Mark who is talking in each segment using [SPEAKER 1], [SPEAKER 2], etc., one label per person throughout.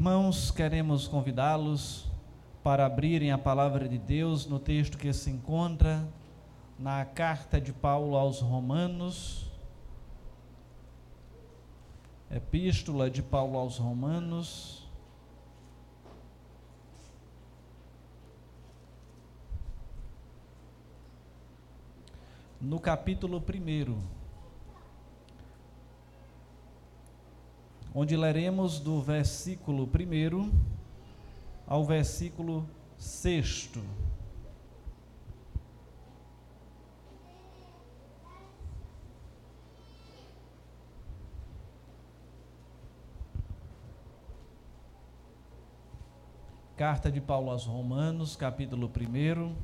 [SPEAKER 1] Irmãos, queremos convidá-los para abrirem a palavra de Deus no texto que se encontra na carta de Paulo aos Romanos, Epístola de Paulo aos Romanos, no capítulo 1 onde leremos do versículo 1 ao versículo 6. Carta de Paulo aos Romanos, capítulo 1,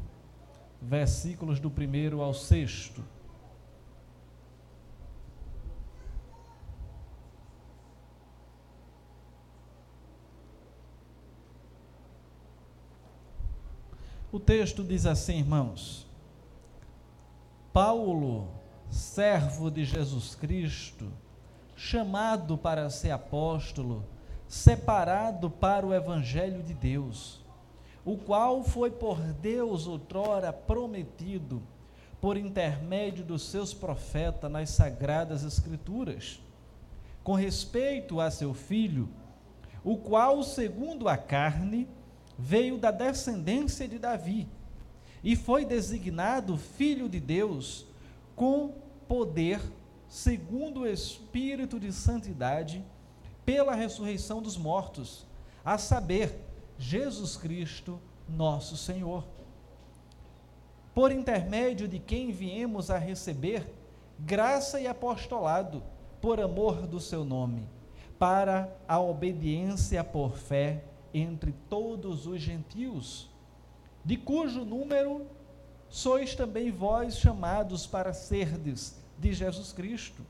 [SPEAKER 1] versículos do 1 ao 6. O texto diz assim, irmãos: Paulo, servo de Jesus Cristo, chamado para ser apóstolo, separado para o evangelho de Deus, o qual foi por Deus outrora prometido por intermédio dos seus profetas nas sagradas escrituras, com respeito a seu filho, o qual, segundo a carne, veio da descendência de Davi e foi designado filho de Deus com poder, segundo o Espírito de Santidade, pela ressurreição dos mortos, a saber, Jesus Cristo, nosso Senhor. Por intermédio de quem viemos a receber graça e apostolado, por amor do seu nome, para a obediência por fé entre todos os gentios, de cujo número sois também vós chamados para serdes de Jesus Cristo.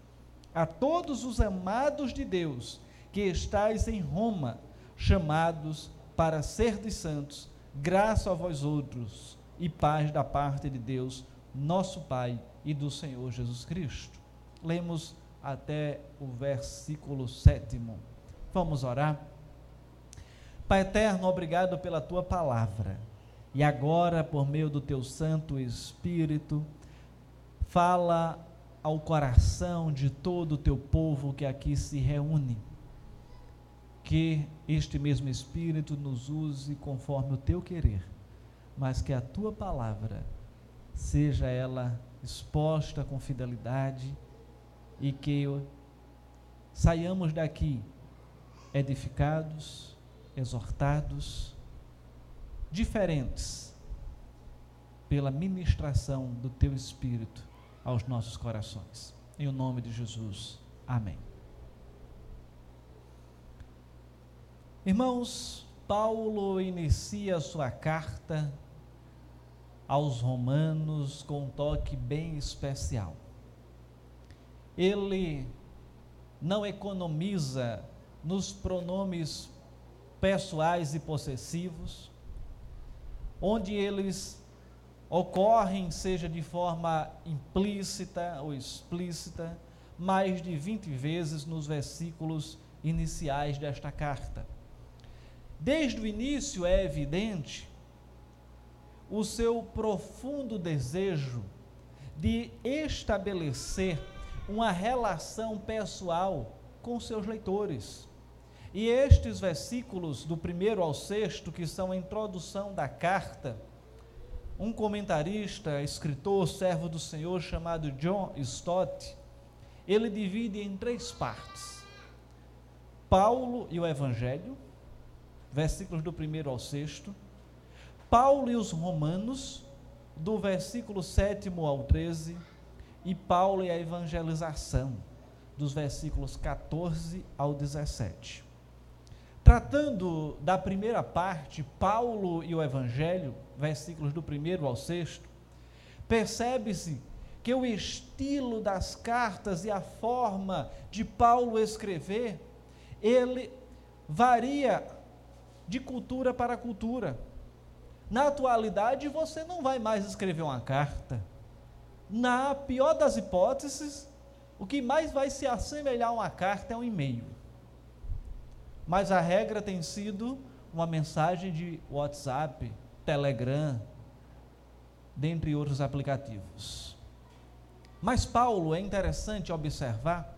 [SPEAKER 1] A todos os amados de Deus que estáis em Roma, chamados para serdes santos, graça a vós outros e paz da parte de Deus, nosso Pai e do Senhor Jesus Cristo. Lemos até o versículo sétimo. Vamos orar. Pai eterno, obrigado pela tua palavra. E agora, por meio do teu Santo Espírito, fala ao coração de todo o teu povo que aqui se reúne. Que este mesmo Espírito nos use conforme o teu querer, mas que a tua palavra seja ela exposta com fidelidade e que saiamos daqui edificados exortados, diferentes, pela ministração do Teu Espírito aos nossos corações. Em nome de Jesus. Amém. Irmãos, Paulo inicia sua carta aos Romanos com um toque bem especial. Ele não economiza nos pronomes pessoais e possessivos, onde eles ocorrem, seja de forma implícita ou explícita, mais de 20 vezes nos versículos iniciais desta carta. Desde o início é evidente o seu profundo desejo de estabelecer uma relação pessoal com seus leitores. E estes versículos, do primeiro ao sexto, que são a introdução da carta, um comentarista, escritor, servo do Senhor, chamado John Stott, ele divide em três partes: Paulo e o Evangelho, versículos do primeiro ao sexto, Paulo e os Romanos, do versículo sétimo ao 13, e Paulo e a evangelização, dos versículos 14 ao 17. Tratando da primeira parte, Paulo e o Evangelho, versículos do primeiro ao sexto, percebe-se que o estilo das cartas e a forma de Paulo escrever, ele varia de cultura para cultura. Na atualidade, você não vai mais escrever uma carta. Na pior das hipóteses, o que mais vai se assemelhar a uma carta é um e-mail. Mas a regra tem sido uma mensagem de WhatsApp, Telegram, dentre outros aplicativos. Mas Paulo é interessante observar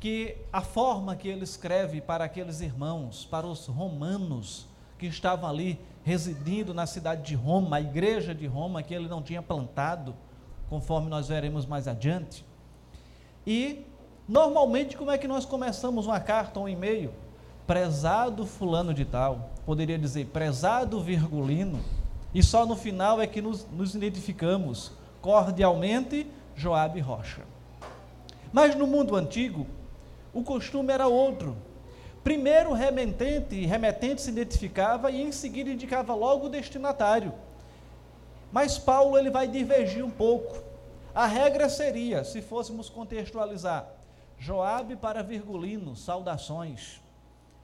[SPEAKER 1] que a forma que ele escreve para aqueles irmãos, para os romanos que estavam ali residindo na cidade de Roma, a igreja de Roma que ele não tinha plantado, conforme nós veremos mais adiante. E normalmente como é que nós começamos uma carta ou um e-mail? Prezado fulano de tal, poderia dizer prezado virgulino, e só no final é que nos, nos identificamos cordialmente Joabe Rocha. Mas no mundo antigo, o costume era outro. Primeiro o remetente, remetente se identificava e em seguida indicava logo o destinatário. Mas Paulo ele vai divergir um pouco. A regra seria, se fôssemos contextualizar, Joabe para Virgulino, saudações.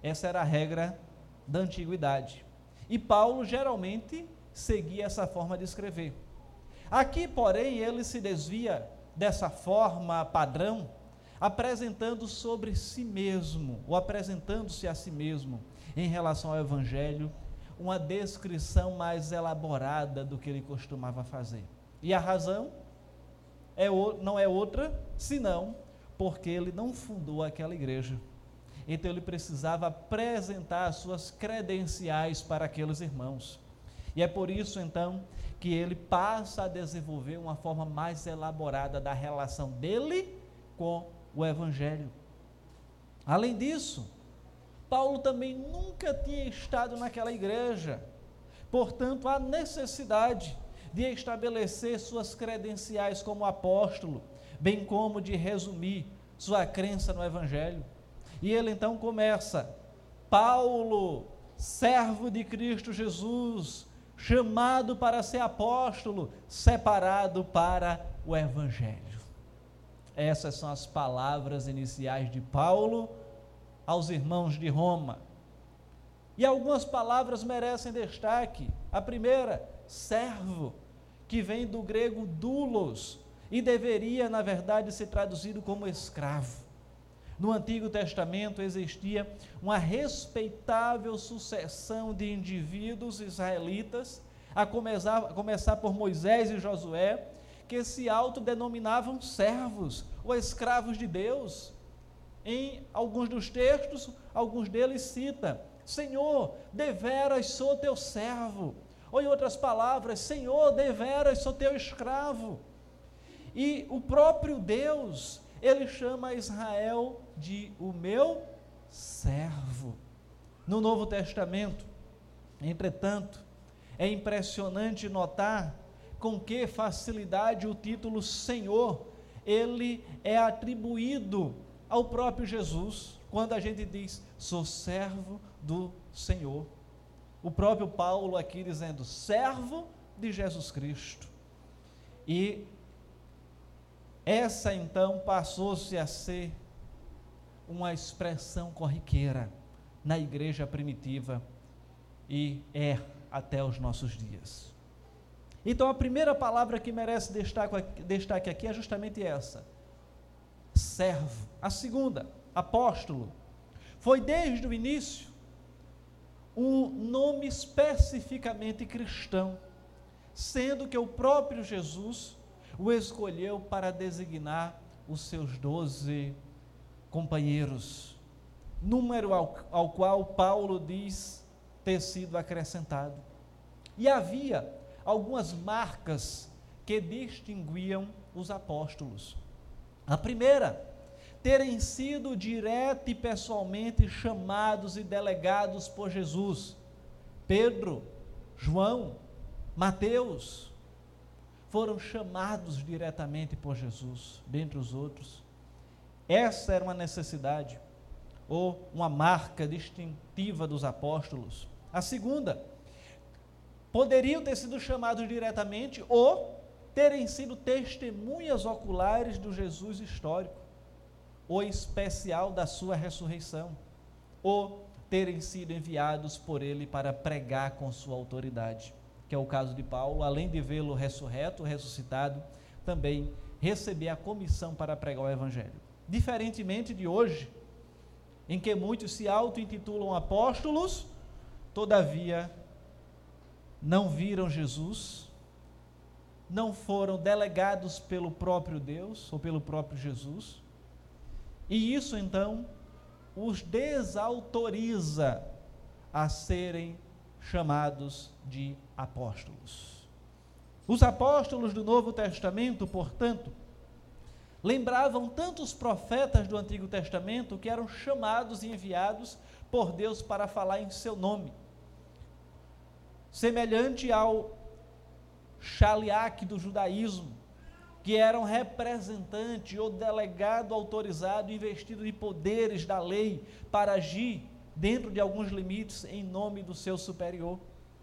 [SPEAKER 1] Essa era a regra da antiguidade. E Paulo geralmente seguia essa forma de escrever. Aqui, porém, ele se desvia dessa forma padrão apresentando sobre si mesmo, ou apresentando-se a si mesmo, em relação ao Evangelho, uma descrição mais elaborada do que ele costumava fazer. E a razão é, não é outra, senão porque ele não fundou aquela igreja. Então ele precisava apresentar as suas credenciais para aqueles irmãos. E é por isso então que ele passa a desenvolver uma forma mais elaborada da relação dele com o Evangelho. Além disso, Paulo também nunca tinha estado naquela igreja, portanto, há necessidade de estabelecer suas credenciais como apóstolo, bem como de resumir sua crença no Evangelho. E ele então começa: Paulo, servo de Cristo Jesus, chamado para ser apóstolo, separado para o Evangelho. Essas são as palavras iniciais de Paulo aos irmãos de Roma. E algumas palavras merecem destaque. A primeira, servo, que vem do grego doulos e deveria, na verdade, ser traduzido como escravo. No Antigo Testamento existia uma respeitável sucessão de indivíduos israelitas, a começar, a começar por Moisés e Josué, que se autodenominavam servos ou escravos de Deus. Em alguns dos textos, alguns deles cita: Senhor, deveras sou teu servo. Ou em outras palavras, Senhor, deveras sou teu escravo. E o próprio Deus, ele chama Israel de o meu servo. No Novo Testamento, entretanto, é impressionante notar com que facilidade o título Senhor ele é atribuído ao próprio Jesus, quando a gente diz sou servo do Senhor. O próprio Paulo aqui dizendo servo de Jesus Cristo. E essa então passou-se a ser uma expressão corriqueira na igreja primitiva e é até os nossos dias. Então a primeira palavra que merece destaque, aqui é justamente essa: servo. A segunda, apóstolo. Foi desde o início um nome especificamente cristão, sendo que o próprio Jesus o escolheu para designar os seus doze companheiros, número ao, ao qual Paulo diz ter sido acrescentado. E havia algumas marcas que distinguiam os apóstolos. A primeira, terem sido direto e pessoalmente chamados e delegados por Jesus. Pedro, João, Mateus foram chamados diretamente por Jesus, dentre os outros. Essa era uma necessidade ou uma marca distintiva dos apóstolos. A segunda, poderiam ter sido chamados diretamente ou terem sido testemunhas oculares do Jesus histórico, ou especial da sua ressurreição, ou terem sido enviados por ele para pregar com sua autoridade, que é o caso de Paulo, além de vê-lo ressurreto, ressuscitado, também receber a comissão para pregar o evangelho. Diferentemente de hoje, em que muitos se auto-intitulam apóstolos, todavia não viram Jesus, não foram delegados pelo próprio Deus ou pelo próprio Jesus, e isso então os desautoriza a serem chamados de apóstolos. Os apóstolos do Novo Testamento, portanto, lembravam tantos profetas do Antigo Testamento que eram chamados e enviados por Deus para falar em seu nome. Semelhante ao Shaliach do judaísmo, que era um representante ou delegado autorizado, investido de poderes da lei para agir dentro de alguns limites em nome do seu superior.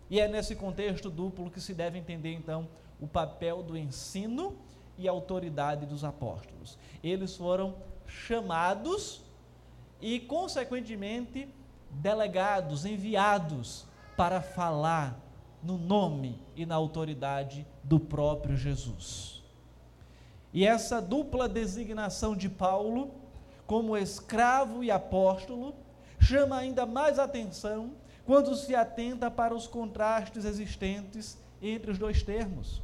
[SPEAKER 1] E é nesse contexto duplo que se deve entender então o papel do ensino e autoridade dos apóstolos. Eles foram chamados e, consequentemente, delegados, enviados para falar no nome e na autoridade do próprio Jesus. E essa dupla designação de Paulo, como escravo e apóstolo, chama ainda mais atenção quando se atenta para os contrastes existentes entre os dois termos.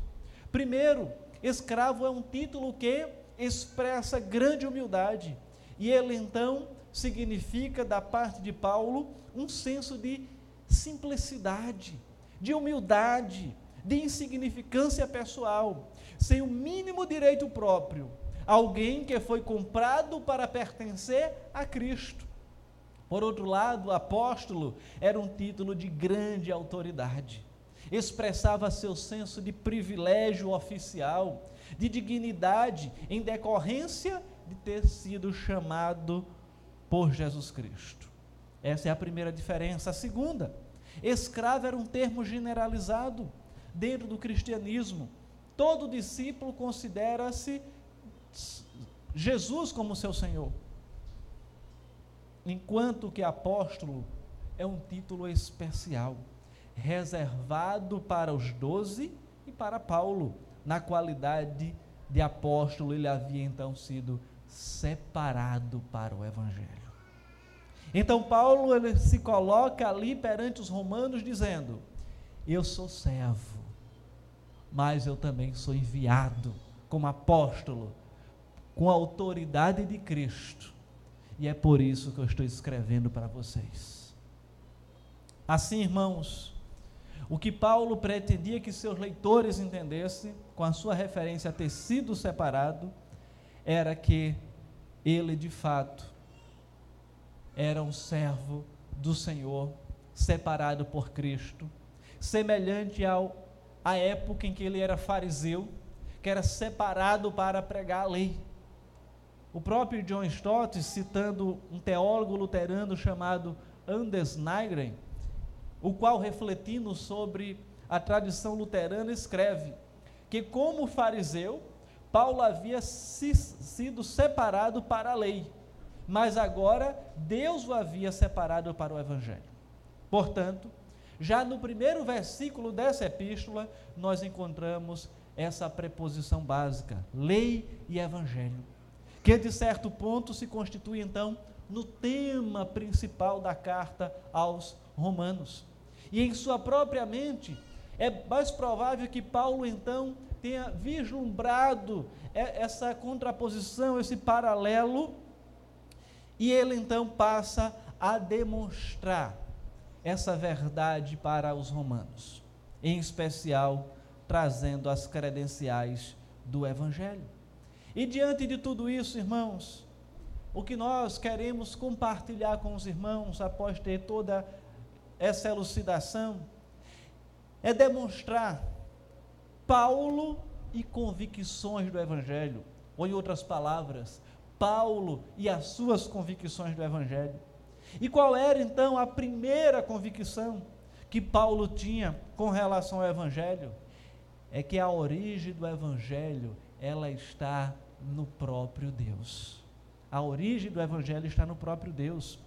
[SPEAKER 1] Primeiro, Escravo é um título que expressa grande humildade, e ele então significa, da parte de Paulo, um senso de simplicidade, de humildade, de insignificância pessoal, sem o mínimo direito próprio. Alguém que foi comprado para pertencer a Cristo. Por outro lado, apóstolo era um título de grande autoridade expressava seu senso de privilégio oficial, de dignidade, em decorrência de ter sido chamado por Jesus Cristo. Essa é a primeira diferença. A segunda, escravo era um termo generalizado dentro do cristianismo. Todo discípulo considera-se Jesus como seu Senhor. Enquanto que apóstolo é um título especial reservado para os doze e para Paulo. Na qualidade de apóstolo, ele havia então sido separado para o Evangelho. Então Paulo ele se coloca ali perante os romanos dizendo: Eu sou servo, mas eu também sou enviado como apóstolo, com a autoridade de Cristo. E é por isso que eu estou escrevendo para vocês. Assim, irmãos, o que Paulo pretendia que seus leitores entendessem, com a sua referência a ter sido separado, era que ele de fato era um servo do Senhor, separado por Cristo, semelhante ao à época em que ele era fariseu, que era separado para pregar a lei. O próprio John Stott, citando um teólogo luterano chamado Anders Nygren, o qual, refletindo sobre a tradição luterana, escreve que, como fariseu, Paulo havia se, sido separado para a lei, mas agora Deus o havia separado para o Evangelho. Portanto, já no primeiro versículo dessa epístola, nós encontramos essa preposição básica, lei e evangelho, que de certo ponto se constitui então no tema principal da carta aos Romanos. E em sua própria mente, é mais provável que Paulo então tenha vislumbrado essa contraposição, esse paralelo, e ele então passa a demonstrar essa verdade para os romanos, em especial trazendo as credenciais do Evangelho. E diante de tudo isso, irmãos, o que nós queremos compartilhar com os irmãos após ter toda essa elucidação é demonstrar Paulo e convicções do Evangelho, ou em outras palavras, Paulo e as suas convicções do Evangelho. E qual era então a primeira convicção que Paulo tinha com relação ao Evangelho? É que a origem do Evangelho ela está no próprio Deus. A origem do Evangelho está no próprio Deus.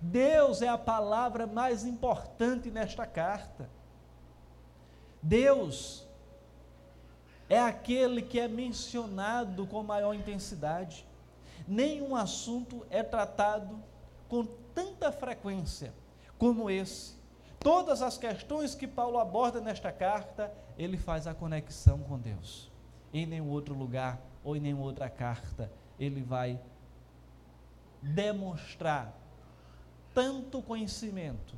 [SPEAKER 1] Deus é a palavra mais importante nesta carta. Deus é aquele que é mencionado com maior intensidade. Nenhum assunto é tratado com tanta frequência como esse. Todas as questões que Paulo aborda nesta carta, ele faz a conexão com Deus. Em nenhum outro lugar ou em nenhuma outra carta ele vai demonstrar tanto conhecimento,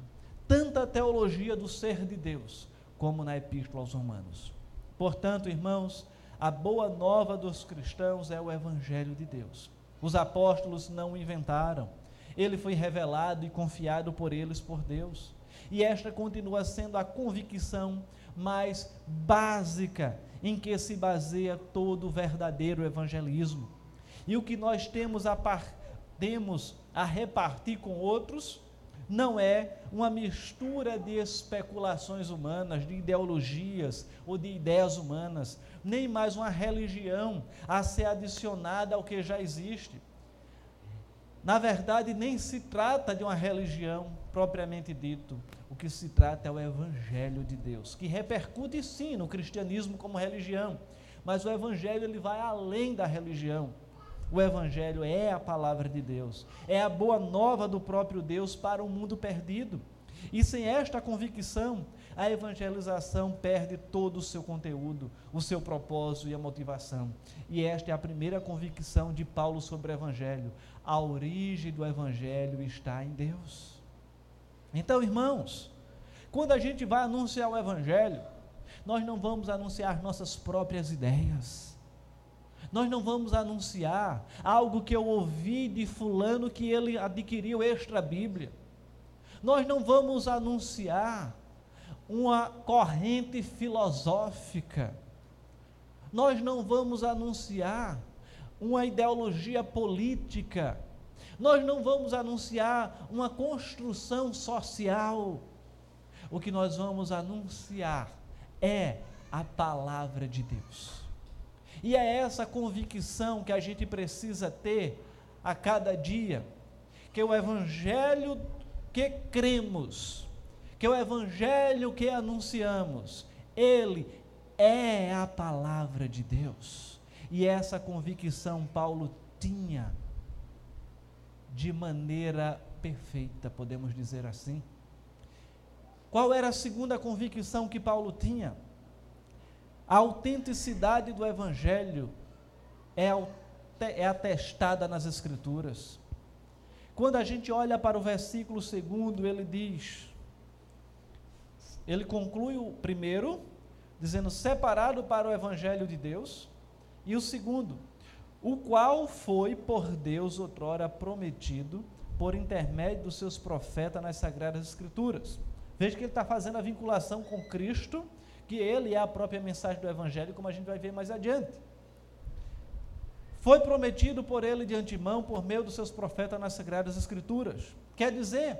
[SPEAKER 1] tanta teologia do ser de Deus, como na Epístola aos Romanos. Portanto, irmãos, a boa nova dos cristãos é o Evangelho de Deus. Os apóstolos não o inventaram, ele foi revelado e confiado por eles por Deus. E esta continua sendo a convicção mais básica em que se baseia todo o verdadeiro evangelismo. E o que nós temos a, par, temos a repartir com outros não é uma mistura de especulações humanas, de ideologias ou de ideias humanas, nem mais uma religião a ser adicionada ao que já existe. Na verdade, nem se trata de uma religião propriamente dito. O que se trata é o Evangelho de Deus, que repercute sim no cristianismo como religião, mas o Evangelho ele vai além da religião. O Evangelho é a palavra de Deus, é a boa nova do próprio Deus para o mundo perdido. E sem esta convicção, a evangelização perde todo o seu conteúdo, o seu propósito e a motivação. E esta é a primeira convicção de Paulo sobre o Evangelho. A origem do Evangelho está em Deus. Então, irmãos, quando a gente vai anunciar o Evangelho, nós não vamos anunciar nossas próprias ideias. Nós não vamos anunciar algo que eu ouvi de fulano que ele adquiriu extra Bíblia. Nós não vamos anunciar uma corrente filosófica. Nós não vamos anunciar uma ideologia política. Nós não vamos anunciar uma construção social. O que nós vamos anunciar é a palavra de Deus. E é essa convicção que a gente precisa ter a cada dia, que o evangelho que cremos, que o evangelho que anunciamos, ele é a palavra de Deus. E essa convicção Paulo tinha de maneira perfeita, podemos dizer assim. Qual era a segunda convicção que Paulo tinha? A autenticidade do Evangelho é, é atestada nas Escrituras. Quando a gente olha para o versículo segundo, ele diz, ele conclui o primeiro, dizendo separado para o Evangelho de Deus, e o segundo, o qual foi por Deus outrora prometido por intermédio dos seus profetas nas Sagradas Escrituras. Veja que ele está fazendo a vinculação com Cristo que ele é a própria mensagem do Evangelho, como a gente vai ver mais adiante. Foi prometido por ele de antemão, por meio dos seus profetas nas Sagradas Escrituras. Quer dizer,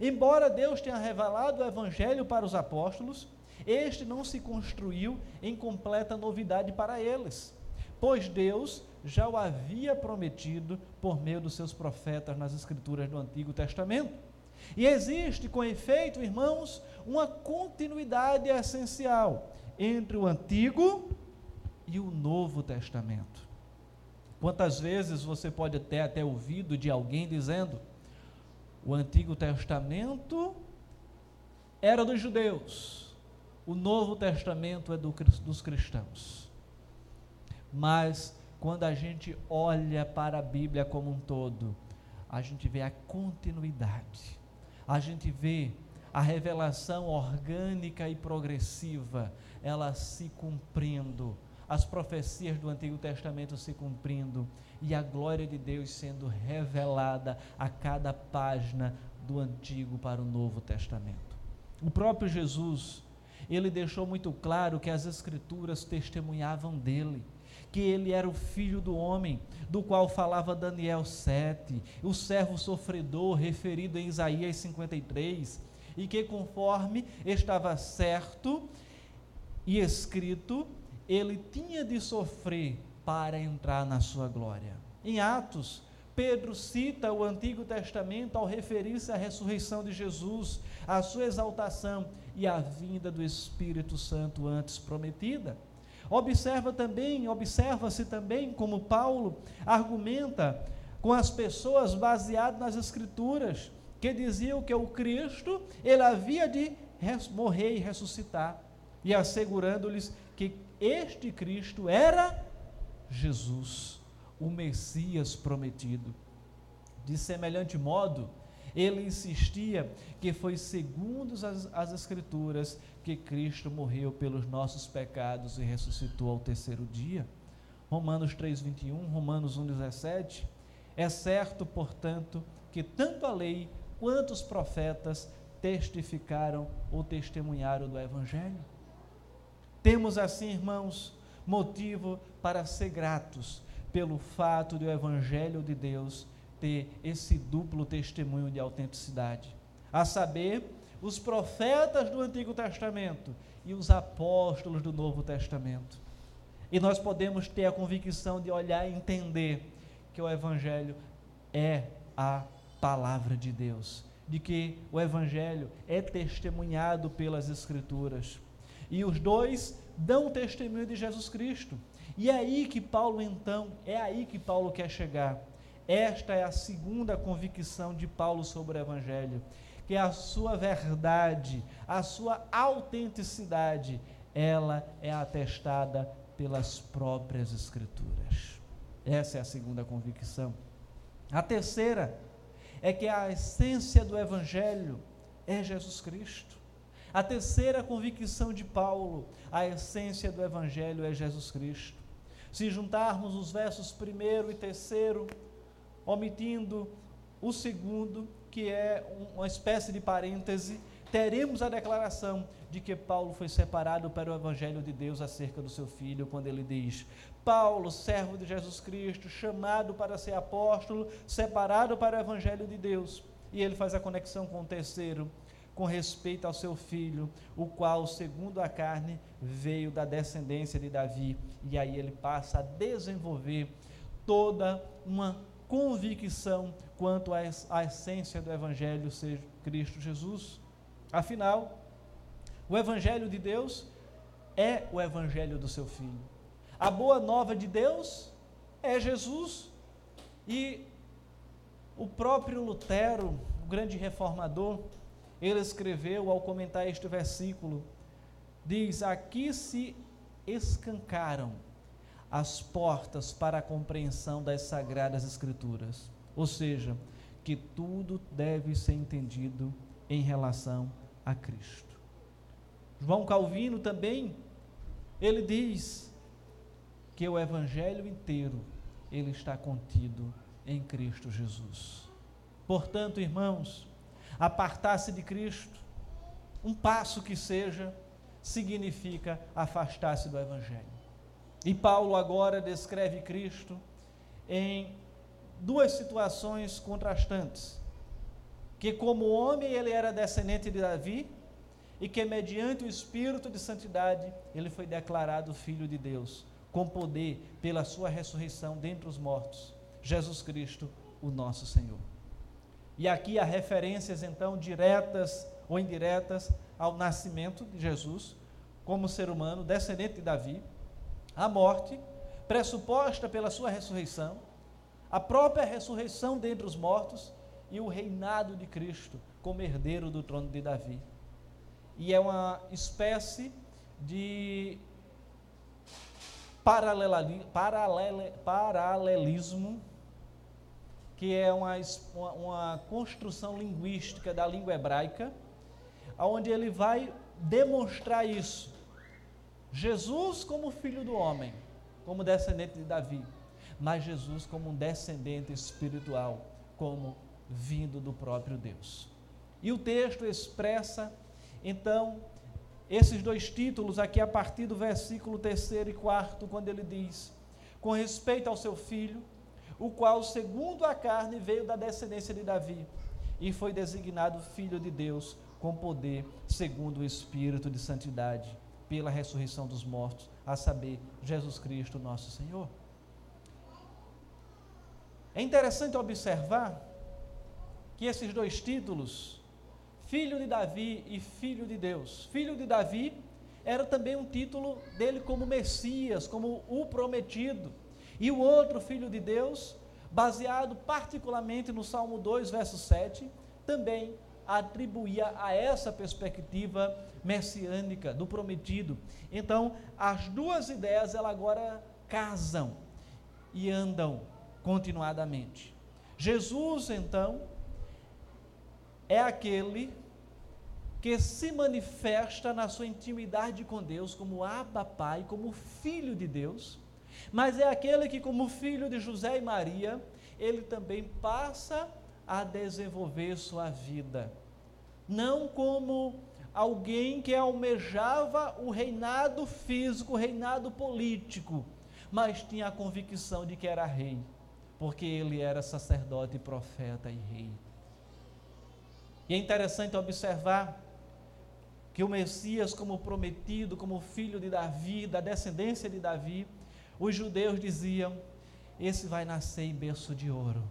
[SPEAKER 1] embora Deus tenha revelado o Evangelho para os apóstolos, este não se construiu em completa novidade para eles, pois Deus já o havia prometido por meio dos seus profetas nas Escrituras do Antigo Testamento. E existe, com efeito, irmãos, uma continuidade essencial entre o Antigo e o Novo Testamento. Quantas vezes você pode ter até ouvido de alguém dizendo: o Antigo Testamento era dos judeus, o Novo Testamento é do, dos cristãos. Mas quando a gente olha para a Bíblia como um todo, a gente vê a continuidade. A gente vê a revelação orgânica e progressiva, ela se cumprindo, as profecias do Antigo Testamento se cumprindo e a glória de Deus sendo revelada a cada página do Antigo para o Novo Testamento. O próprio Jesus, ele deixou muito claro que as Escrituras testemunhavam dele que ele era o filho do homem, do qual falava Daniel 7, o servo sofredor referido em Isaías 53, e que conforme estava certo e escrito, ele tinha de sofrer para entrar na sua glória. Em Atos, Pedro cita o Antigo Testamento ao referir-se à ressurreição de Jesus, à sua exaltação e à vinda do Espírito Santo antes prometida. Observa também, observa-se também como Paulo argumenta com as pessoas baseado nas escrituras, que diziam que o Cristo, ele havia de morrer e ressuscitar, e assegurando-lhes que este Cristo era Jesus, o Messias prometido. De semelhante modo, ele insistia que foi segundo as, as Escrituras que Cristo morreu pelos nossos pecados e ressuscitou ao terceiro dia. Romanos 3,21, Romanos 1,17. É certo, portanto, que tanto a lei quanto os profetas testificaram ou testemunharam do Evangelho. Temos assim, irmãos, motivo para ser gratos pelo fato de o Evangelho de Deus ter esse duplo testemunho de autenticidade, a saber, os profetas do Antigo Testamento e os apóstolos do Novo Testamento. E nós podemos ter a convicção de olhar e entender que o Evangelho é a palavra de Deus, de que o Evangelho é testemunhado pelas Escrituras. E os dois dão testemunho de Jesus Cristo. E é aí que Paulo, então, é aí que Paulo quer chegar. Esta é a segunda convicção de Paulo sobre o Evangelho, que a sua verdade, a sua autenticidade, ela é atestada pelas próprias Escrituras. Essa é a segunda convicção. A terceira é que a essência do Evangelho é Jesus Cristo. A terceira convicção de Paulo, a essência do Evangelho é Jesus Cristo. Se juntarmos os versos primeiro e terceiro, omitindo o segundo, que é uma espécie de parêntese, teremos a declaração de que Paulo foi separado para o Evangelho de Deus acerca do seu filho, quando ele diz: Paulo, servo de Jesus Cristo, chamado para ser apóstolo, separado para o Evangelho de Deus. E ele faz a conexão com o terceiro, com respeito ao seu filho, o qual, segundo a carne, veio da descendência de Davi. E aí ele passa a desenvolver toda uma convicção quanto à essência do Evangelho ser Cristo Jesus. Afinal, o Evangelho de Deus é o Evangelho do seu Filho. A boa nova de Deus é Jesus. E o próprio Lutero, o grande reformador, ele escreveu ao comentar este versículo, diz: Aqui se escancaram as portas para a compreensão das sagradas Escrituras. Ou seja, que tudo deve ser entendido em relação a Cristo. João Calvino também, ele diz que o evangelho inteiro ele está contido em Cristo Jesus. Portanto, irmãos, apartar-se de Cristo, um passo que seja, significa afastar-se do evangelho. E Paulo agora descreve Cristo em duas situações contrastantes. Que como homem ele era descendente de Davi e que mediante o espírito de santidade ele foi declarado filho de Deus, com poder pela sua ressurreição dentre os mortos, Jesus Cristo, o nosso Senhor. E aqui há referências então diretas ou indiretas ao nascimento de Jesus como ser humano, descendente de Davi, a morte, pressuposta pela sua ressurreição, a própria ressurreição dentre os mortos e o reinado de Cristo como herdeiro do trono de Davi. E é uma espécie de paralelismo, que é uma, uma, construção linguística da língua hebraica, onde ele vai demonstrar isso Jesus como filho do homem, como descendente de Davi, mas Jesus como um descendente espiritual, como vindo do próprio Deus. E o texto expressa, então, esses dois títulos aqui a partir do versículo 3 e 4, quando ele diz: Com respeito ao seu filho, o qual, segundo a carne, veio da descendência de Davi e foi designado filho de Deus com poder, segundo o espírito de santidade pela ressurreição dos mortos, a saber, Jesus Cristo, nosso Senhor. É interessante observar que esses dois títulos, filho de Davi e filho de Deus, filho de Davi era também um título dele como Messias, como o prometido, e o outro filho de Deus baseado particularmente no Salmo 2, verso 7, também atribuía a essa perspectiva messiânica do prometido. Então, as duas ideias ela agora casam e andam continuadamente. Jesus, então, é aquele que se manifesta na sua intimidade com Deus como Abba Pai, como filho de Deus, mas é aquele que, como filho de José e Maria, ele também passa a desenvolver sua vida, não como alguém que almejava o reinado físico, o reinado político, mas tinha a convicção de que era rei, porque ele era sacerdote, profeta e rei. E é interessante observar que o Messias, como prometido, como filho de Davi, da descendência de Davi, os judeus diziam: esse vai nascer em berço de ouro.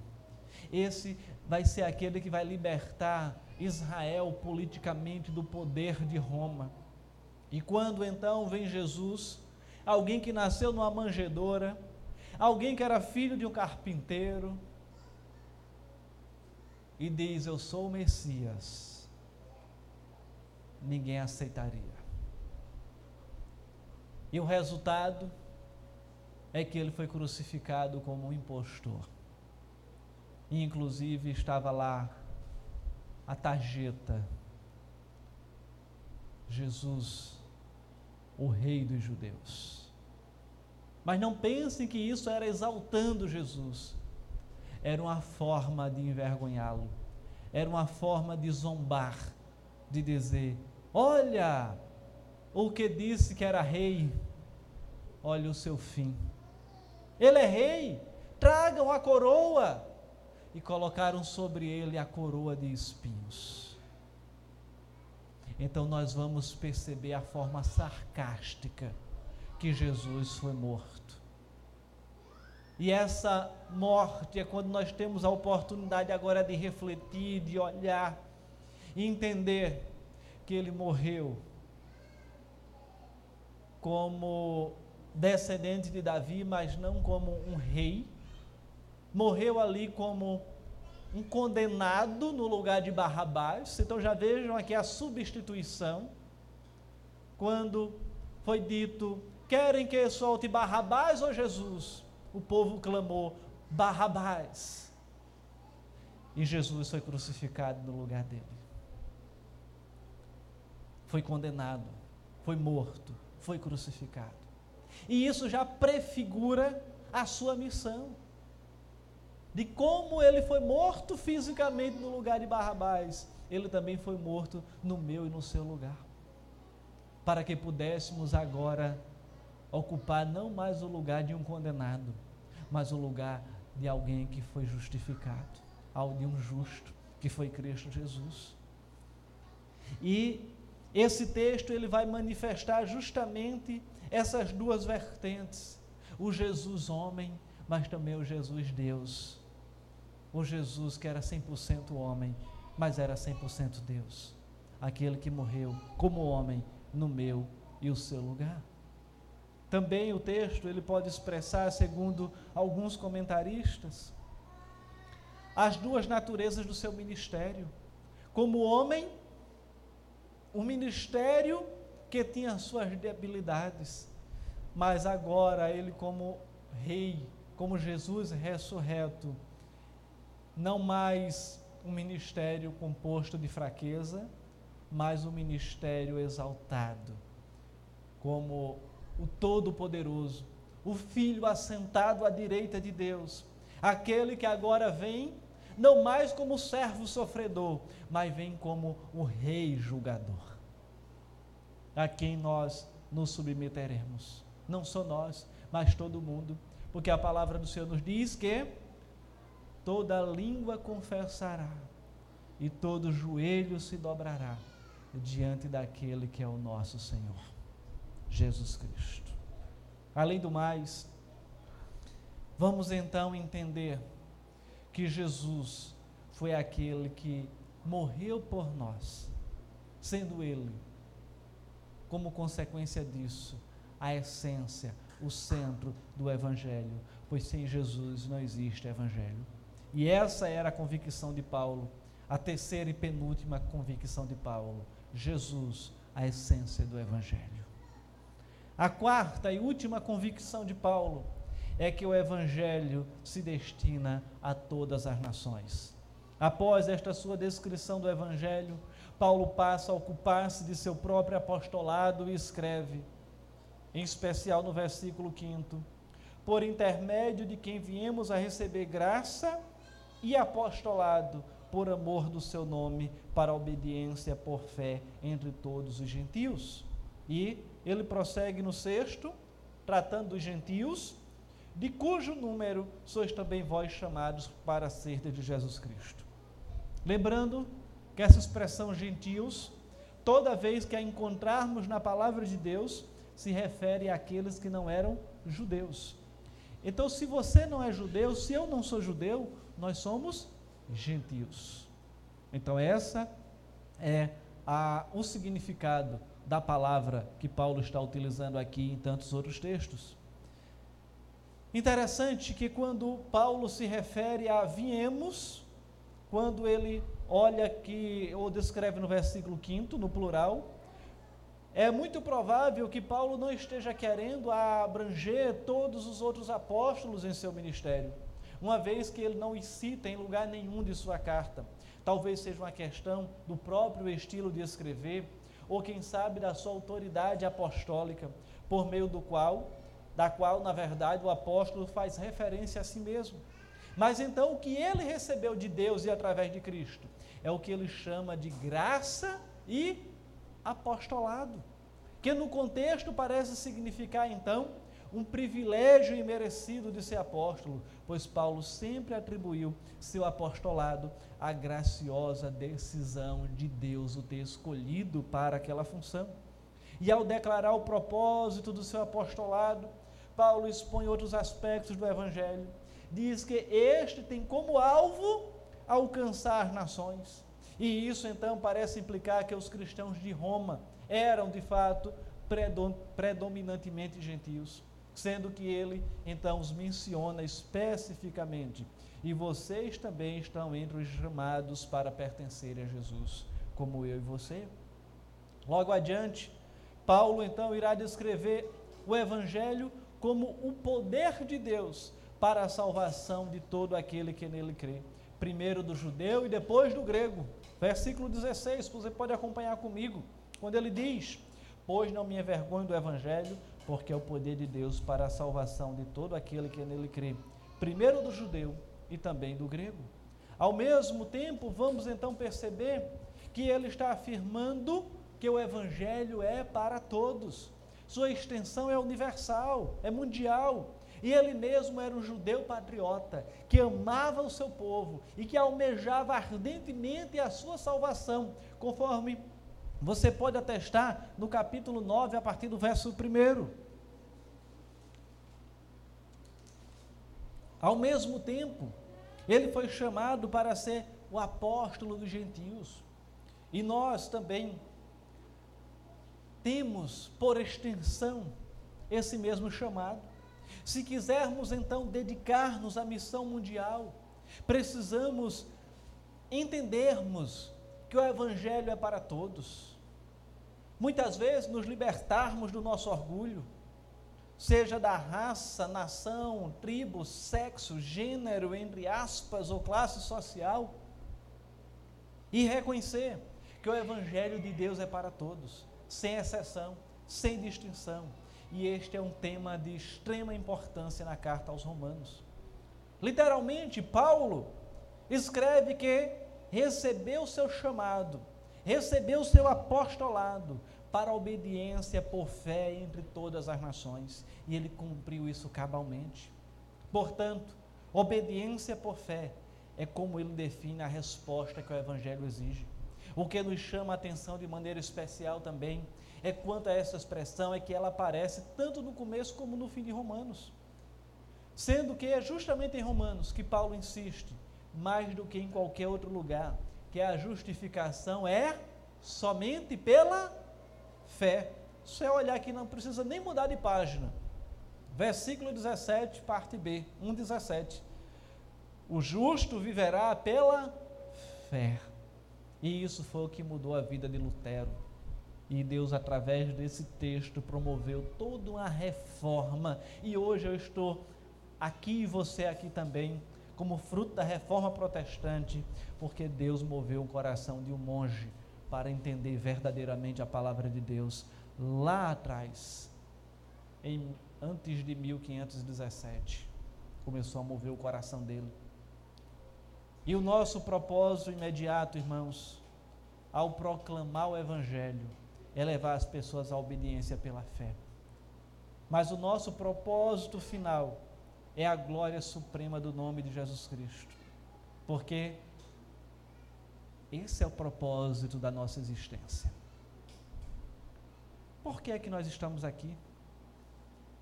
[SPEAKER 1] Esse vai ser aquele que vai libertar Israel politicamente do poder de Roma. E quando então vem Jesus, alguém que nasceu numa manjedoura, alguém que era filho de um carpinteiro, e diz: Eu sou o Messias, ninguém aceitaria. E o resultado é que ele foi crucificado como um impostor. E, inclusive, estava lá a tarjeta: Jesus, o Rei dos Judeus. Mas não pensem que isso era exaltando Jesus era uma forma de envergonhá-lo, era uma forma de zombar, de dizer: Olha, o que disse que era rei, olha o seu fim. Ele é rei, tragam a coroa. E colocaram sobre ele a coroa de espinhos. Então nós vamos perceber a forma sarcástica que Jesus foi morto. E essa morte é quando nós temos a oportunidade agora de refletir, de olhar e entender que ele morreu como descendente de Davi, mas não como um rei. Morreu ali como um condenado no lugar de Barrabás. Então já vejam aqui a substituição. Quando foi dito: querem que solte Barrabás ou Jesus? o povo clamou: Barrabás. E Jesus foi crucificado no lugar dele. Foi condenado, foi morto, foi crucificado. E isso já prefigura a sua missão. De como ele foi morto fisicamente no lugar de Barrabás, ele também foi morto no meu e no seu lugar. Para que pudéssemos agora ocupar não mais o lugar de um condenado, mas o lugar de alguém que foi justificado, ao de um justo, que foi Cristo Jesus. E esse texto ele vai manifestar justamente essas duas vertentes: o Jesus homem, mas também o Jesus Deus. O Jesus que era 100% homem, mas era 100% Deus. Aquele que morreu como homem no meu e o seu lugar. Também o texto ele pode expressar, segundo alguns comentaristas, as duas naturezas do seu ministério. Como homem, um ministério que tinha suas debilidades, mas agora ele como rei, como Jesus ressurreto, não mais um ministério composto de fraqueza, mas um ministério exaltado, como o Todo-Poderoso, o Filho assentado à direita de Deus, aquele que agora vem, não mais como servo sofredor, mas vem como o Rei julgador, a quem nós nos submeteremos. Não só nós, mas todo mundo, porque a palavra do Senhor nos diz que toda língua confessará e todo joelho se dobrará diante daquele que é o nosso Senhor. Jesus Cristo. Além do mais, vamos então entender que Jesus foi aquele que morreu por nós, sendo Ele, como consequência disso, a essência, o centro do Evangelho, pois sem Jesus não existe evangelho. E essa era a convicção de Paulo, a terceira e penúltima convicção de Paulo: Jesus, a essência do evangelho. A quarta e última convicção de Paulo é que o evangelho se destina a todas as nações. Após esta sua descrição do evangelho, Paulo passa a ocupar-se de seu próprio apostolado e escreve, em especial no versículo 5, por intermédio de quem viemos a receber graça e apostolado por amor do seu nome, para a obediência por fé entre todos os gentios. E ele prossegue no sexto, tratando dos gentios, de cujo número sois também vós chamados para ser de Jesus Cristo. Lembrando que essa expressão gentios, toda vez que a encontrarmos na palavra de Deus, se refere àqueles que não eram judeus. Então, se você não é judeu, se eu não sou judeu, nós somos gentios. Então, essa é a, o significado da palavra que Paulo está utilizando aqui em tantos outros textos. Interessante que quando Paulo se refere a viemos, quando ele olha que, ou descreve no versículo 5, no plural, é muito provável que Paulo não esteja querendo abranger todos os outros apóstolos em seu ministério, uma vez que ele não os cita em lugar nenhum de sua carta. Talvez seja uma questão do próprio estilo de escrever, ou quem sabe da sua autoridade apostólica, por meio do qual da qual, na verdade, o apóstolo faz referência a si mesmo. Mas então o que ele recebeu de Deus e através de Cristo é o que ele chama de graça e apostolado, que no contexto parece significar então um privilégio imerecido de ser apóstolo, pois Paulo sempre atribuiu seu apostolado à graciosa decisão de Deus o ter escolhido para aquela função. E ao declarar o propósito do seu apostolado, Paulo expõe outros aspectos do Evangelho. Diz que este tem como alvo alcançar nações. E isso então parece implicar que os cristãos de Roma eram de fato predominantemente gentios, sendo que ele então os menciona especificamente. E vocês também estão entre os chamados para pertencerem a Jesus, como eu e você. Logo adiante, Paulo então irá descrever o evangelho como o poder de Deus para a salvação de todo aquele que nele crê. Primeiro do judeu e depois do grego. Versículo 16, você pode acompanhar comigo, quando ele diz: Pois não me envergonho do evangelho, porque é o poder de Deus para a salvação de todo aquele que nele crê. Primeiro do judeu e também do grego. Ao mesmo tempo, vamos então perceber que ele está afirmando que o evangelho é para todos. Sua extensão é universal, é mundial. E ele mesmo era um judeu patriota, que amava o seu povo e que almejava ardentemente a sua salvação, conforme você pode atestar no capítulo 9, a partir do verso 1. Ao mesmo tempo, ele foi chamado para ser o apóstolo dos gentios. E nós também temos, por extensão, esse mesmo chamado. Se quisermos então dedicar-nos à missão mundial, precisamos entendermos que o Evangelho é para todos. Muitas vezes nos libertarmos do nosso orgulho, seja da raça, nação, tribo, sexo, gênero, entre aspas, ou classe social, e reconhecer que o Evangelho de Deus é para todos sem exceção, sem distinção. E este é um tema de extrema importância na carta aos Romanos. Literalmente, Paulo escreve que recebeu seu chamado, recebeu seu apostolado para a obediência por fé entre todas as nações, e ele cumpriu isso cabalmente. Portanto, obediência por fé é como ele define a resposta que o evangelho exige. O que nos chama a atenção de maneira especial também é quanto a essa expressão é que ela aparece tanto no começo como no fim de Romanos. Sendo que é justamente em Romanos que Paulo insiste, mais do que em qualquer outro lugar, que a justificação é somente pela fé. Se é olhar aqui, não precisa nem mudar de página. Versículo 17, parte B, 1,17. O justo viverá pela fé. E isso foi o que mudou a vida de Lutero. E Deus, através desse texto, promoveu toda uma reforma. E hoje eu estou aqui e você aqui também, como fruto da reforma protestante, porque Deus moveu o coração de um monge para entender verdadeiramente a palavra de Deus lá atrás, em, antes de 1517. Começou a mover o coração dele. E o nosso propósito imediato, irmãos, ao proclamar o Evangelho, é levar as pessoas à obediência pela fé. Mas o nosso propósito final é a glória suprema do nome de Jesus Cristo. Porque esse é o propósito da nossa existência. Por que é que nós estamos aqui?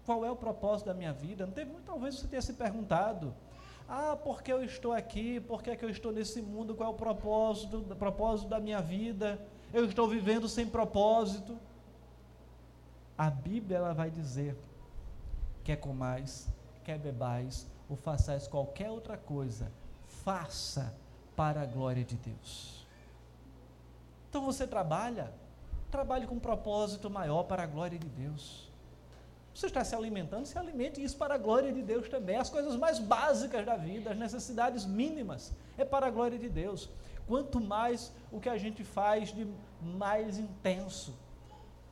[SPEAKER 1] Qual é o propósito da minha vida? Não teve, talvez você tenha se perguntado. Ah, por que eu estou aqui? Por que, é que eu estou nesse mundo? Qual é o propósito, o propósito da minha vida? Eu estou vivendo sem propósito. A Bíblia ela vai dizer: quer comais, quer bebais, ou façais qualquer outra coisa, faça para a glória de Deus. Então você trabalha, trabalhe com um propósito maior para a glória de Deus. Você está se alimentando, se alimente isso para a glória de Deus também. As coisas mais básicas da vida, as necessidades mínimas, é para a glória de Deus. Quanto mais o que a gente faz de mais intenso.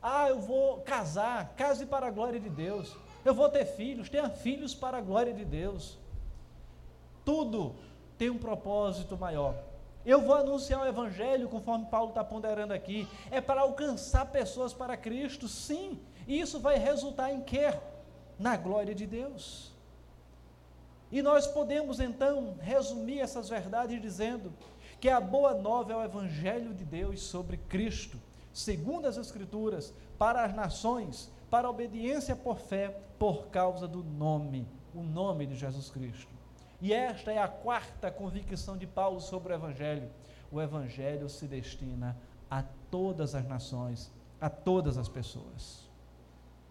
[SPEAKER 1] Ah, eu vou casar, case para a glória de Deus. Eu vou ter filhos, tenha filhos para a glória de Deus. Tudo tem um propósito maior. Eu vou anunciar o Evangelho, conforme Paulo está ponderando aqui, é para alcançar pessoas para Cristo, sim, e isso vai resultar em quê? Na glória de Deus. E nós podemos então resumir essas verdades dizendo que a boa nova é o Evangelho de Deus sobre Cristo, segundo as Escrituras, para as nações, para a obediência por fé, por causa do nome, o nome de Jesus Cristo. E esta é a quarta convicção de Paulo sobre o Evangelho. O Evangelho se destina a todas as nações, a todas as pessoas.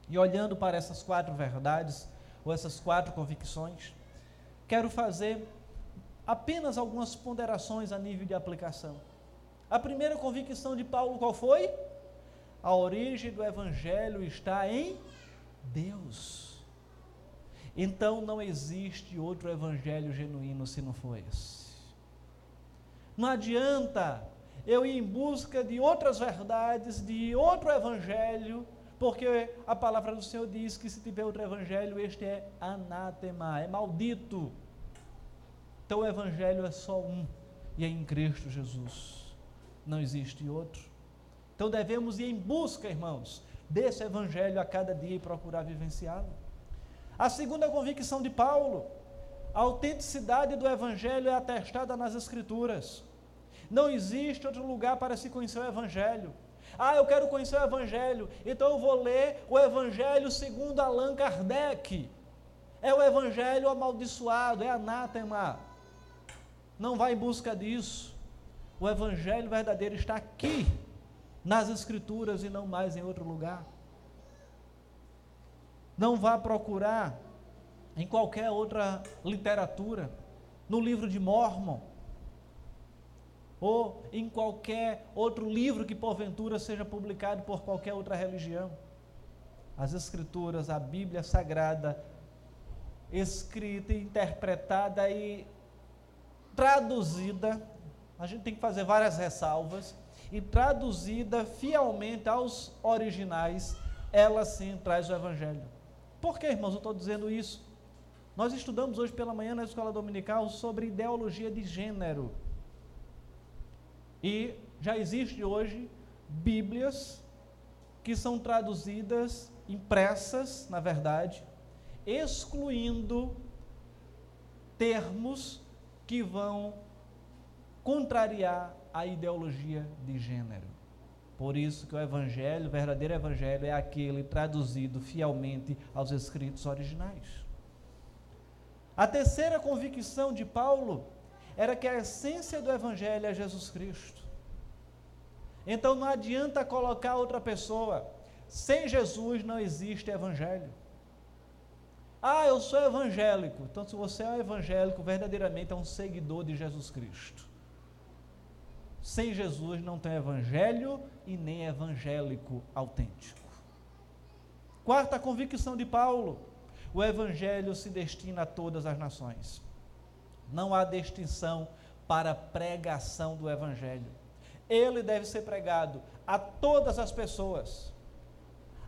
[SPEAKER 1] E olhando para essas quatro verdades, ou essas quatro convicções, quero fazer apenas algumas ponderações a nível de aplicação. A primeira convicção de Paulo qual foi? A origem do Evangelho está em Deus. Então não existe outro evangelho genuíno se não for esse. Não adianta eu ir em busca de outras verdades, de outro evangelho, porque a palavra do Senhor diz que se tiver outro evangelho, este é anátema, é maldito. Então o evangelho é só um, e é em Cristo Jesus. Não existe outro. Então devemos ir em busca, irmãos, desse evangelho a cada dia e procurar vivenciá-lo. A segunda convicção de Paulo, a autenticidade do Evangelho é atestada nas Escrituras. Não existe outro lugar para se conhecer o Evangelho. Ah, eu quero conhecer o Evangelho, então eu vou ler o Evangelho segundo Allan Kardec. É o Evangelho amaldiçoado, é anátema. Não vá em busca disso. O Evangelho verdadeiro está aqui, nas Escrituras e não mais em outro lugar. Não vá procurar em qualquer outra literatura, no livro de Mormon, ou em qualquer outro livro que porventura seja publicado por qualquer outra religião. As Escrituras, a Bíblia Sagrada, escrita, interpretada e traduzida, a gente tem que fazer várias ressalvas, e traduzida fielmente aos originais, ela sim traz o Evangelho. Por que, irmãos, eu estou dizendo isso? Nós estudamos hoje pela manhã na escola dominical sobre ideologia de gênero. E já existe hoje Bíblias que são traduzidas, impressas, na verdade, excluindo termos que vão contrariar a ideologia de gênero. Por isso que o evangelho, o verdadeiro evangelho é aquele traduzido fielmente aos escritos originais. A terceira convicção de Paulo era que a essência do evangelho é Jesus Cristo. Então não adianta colocar outra pessoa. Sem Jesus não existe evangelho. Ah, eu sou evangélico. Então, se você é evangélico, verdadeiramente é um seguidor de Jesus Cristo. Sem Jesus não tem evangelho e nem evangélico autêntico. Quarta convicção de Paulo: o evangelho se destina a todas as nações. Não há distinção para pregação do evangelho. Ele deve ser pregado a todas as pessoas.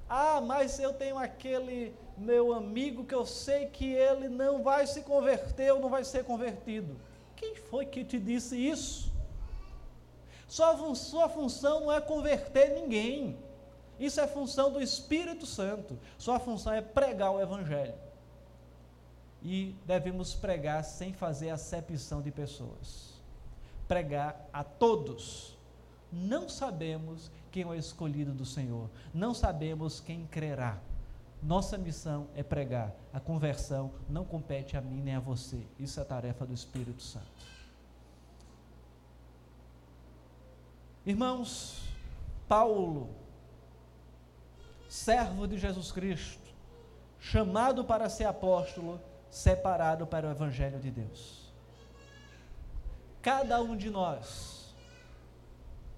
[SPEAKER 1] Ah, mas eu tenho aquele meu amigo que eu sei que ele não vai se converter ou não vai ser convertido. Quem foi que te disse isso? Sua, sua função não é converter ninguém. Isso é função do Espírito Santo. Sua função é pregar o Evangelho. E devemos pregar sem fazer acepção de pessoas. Pregar a todos. Não sabemos quem é o escolhido do Senhor. Não sabemos quem crerá. Nossa missão é pregar. A conversão não compete a mim nem a você. Isso é tarefa do Espírito Santo. Irmãos, Paulo, servo de Jesus Cristo, chamado para ser apóstolo, separado para o Evangelho de Deus. Cada um de nós,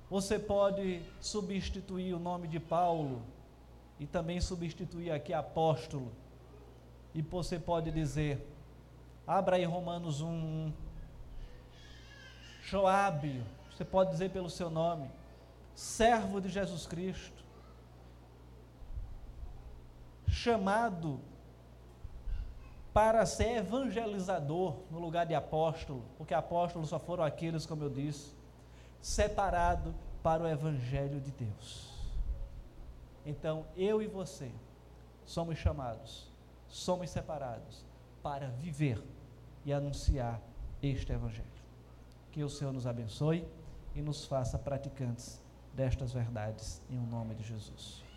[SPEAKER 1] você pode substituir o nome de Paulo e também substituir aqui apóstolo, e você pode dizer, abra aí Romanos 1, Joábio, você pode dizer pelo seu nome, servo de Jesus Cristo, chamado para ser evangelizador no lugar de apóstolo, porque apóstolos só foram aqueles, como eu disse, separado para o evangelho de Deus. Então, eu e você somos chamados, somos separados para viver e anunciar este evangelho. Que o Senhor nos abençoe e nos faça praticantes destas verdades, em o nome de Jesus.